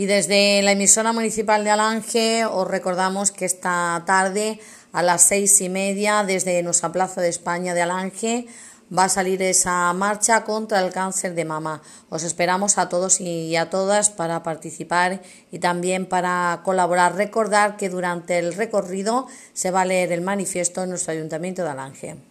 Y desde la emisora municipal de Alange os recordamos que esta tarde a las seis y media desde nuestra Plaza de España de Alange va a salir esa marcha contra el cáncer de mama. Os esperamos a todos y a todas para participar y también para colaborar. Recordar que durante el recorrido se va a leer el manifiesto en nuestro Ayuntamiento de Alange.